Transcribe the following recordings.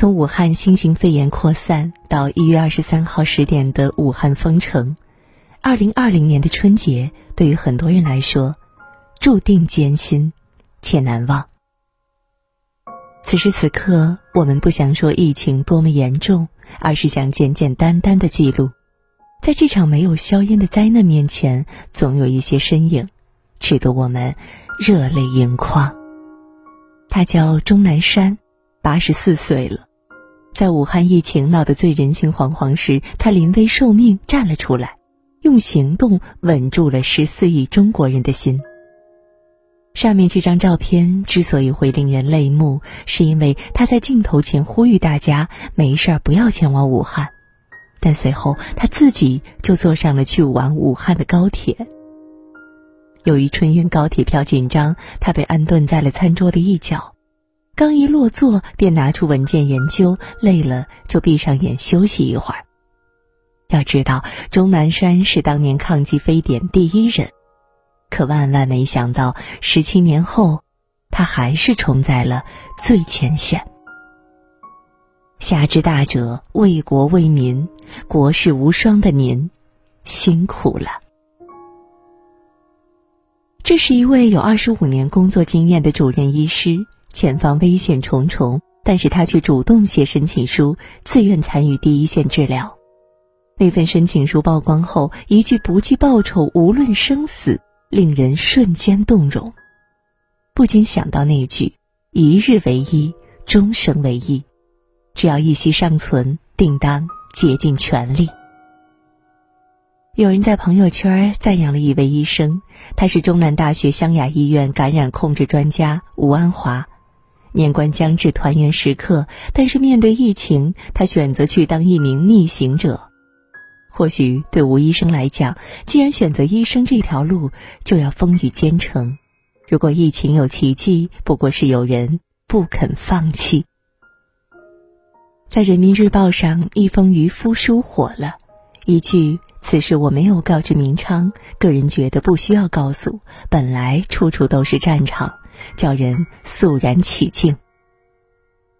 从武汉新型肺炎扩散到一月二十三号十点的武汉封城，二零二零年的春节对于很多人来说，注定艰辛且难忘。此时此刻，我们不想说疫情多么严重，而是想简简单单的记录，在这场没有硝烟的灾难面前，总有一些身影，值得我们热泪盈眶。他叫钟南山，八十四岁了。在武汉疫情闹得最人心惶惶时，他临危受命站了出来，用行动稳住了十四亿中国人的心。上面这张照片之所以会令人泪目，是因为他在镜头前呼吁大家没事儿不要前往武汉，但随后他自己就坐上了去往武汉的高铁。由于春运高铁票紧张，他被安顿在了餐桌的一角。刚一落座，便拿出文件研究，累了就闭上眼休息一会儿。要知道，钟南山是当年抗击非典第一人，可万万没想到，十七年后，他还是冲在了最前线。侠之大者，为国为民，国士无双的您，辛苦了。这是一位有二十五年工作经验的主任医师。前方危险重重，但是他却主动写申请书，自愿参与第一线治疗。那份申请书曝光后，一句“不计报酬，无论生死”，令人瞬间动容，不禁想到那句“一日为医，终生为医”，只要一息尚存，定当竭尽全力。有人在朋友圈赞扬了一位医生，他是中南大学湘雅医院感染控制专家吴安华。年关将至，团圆时刻，但是面对疫情，他选择去当一名逆行者。或许对吴医生来讲，既然选择医生这条路，就要风雨兼程。如果疫情有奇迹，不过是有人不肯放弃。在人民日报上，一封渔夫书火了，一句“此事我没有告知明昌，个人觉得不需要告诉，本来处处都是战场。”叫人肃然起敬。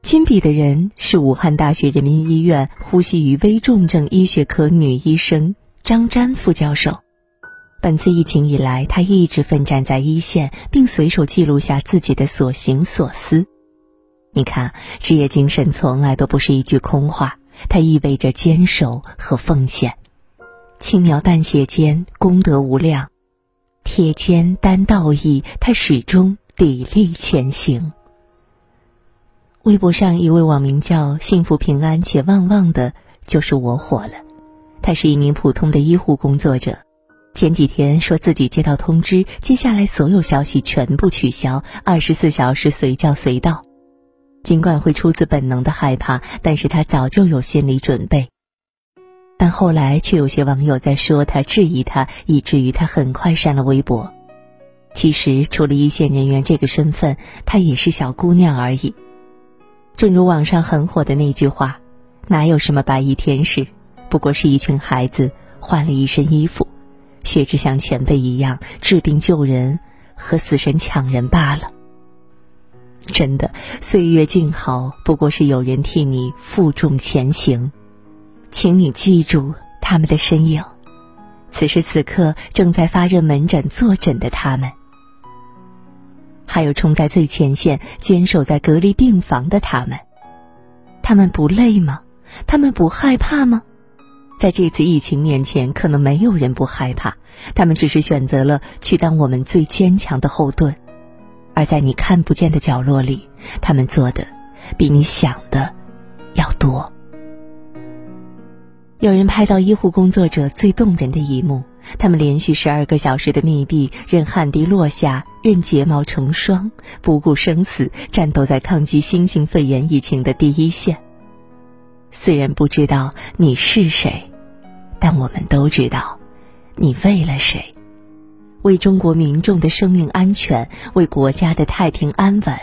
亲笔的人是武汉大学人民医院呼吸与危重症医学科女医生张瞻副教授。本次疫情以来，他一直奋战在一线，并随手记录下自己的所行所思。你看，职业精神从来都不是一句空话，它意味着坚守和奉献。轻描淡写间，功德无量；铁肩担道义，他始终。砥砺前行。微博上一位网名叫“幸福平安且旺旺”的，就是我火了。他是一名普通的医护工作者，前几天说自己接到通知，接下来所有消息全部取消，二十四小时随叫随到。尽管会出自本能的害怕，但是他早就有心理准备。但后来却有些网友在说他、质疑他，以至于他很快删了微博。其实，除了一线人员这个身份，她也是小姑娘而已。正如网上很火的那句话：“哪有什么白衣天使，不过是一群孩子换了一身衣服，学着像前辈一样治病救人，和死神抢人罢了。”真的，岁月静好，不过是有人替你负重前行，请你记住他们的身影。此时此刻，正在发热门诊坐诊的他们。还有冲在最前线、坚守在隔离病房的他们，他们不累吗？他们不害怕吗？在这次疫情面前，可能没有人不害怕，他们只是选择了去当我们最坚强的后盾。而在你看不见的角落里，他们做的比你想的要多。有人拍到医护工作者最动人的一幕。他们连续十二个小时的密闭，任汗滴落下，任睫毛成霜，不顾生死，战斗在抗击新型肺炎疫情的第一线。虽然不知道你是谁，但我们都知道，你为了谁？为中国民众的生命安全，为国家的太平安稳，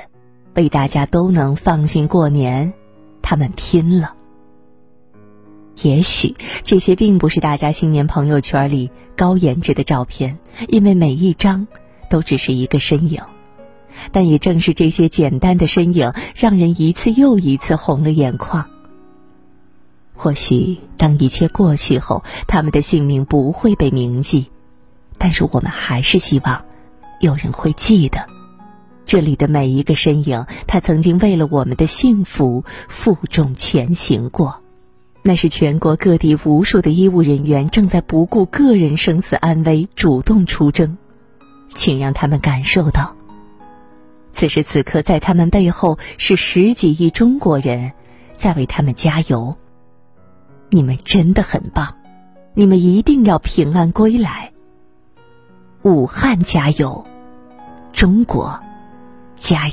为大家都能放心过年，他们拼了。也许这些并不是大家新年朋友圈里高颜值的照片，因为每一张都只是一个身影，但也正是这些简单的身影，让人一次又一次红了眼眶。或许当一切过去后，他们的姓名不会被铭记，但是我们还是希望有人会记得这里的每一个身影。他曾经为了我们的幸福负重前行过。那是全国各地无数的医务人员正在不顾个人生死安危，主动出征，请让他们感受到，此时此刻在他们背后是十几亿中国人在为他们加油。你们真的很棒，你们一定要平安归来。武汉加油，中国加油！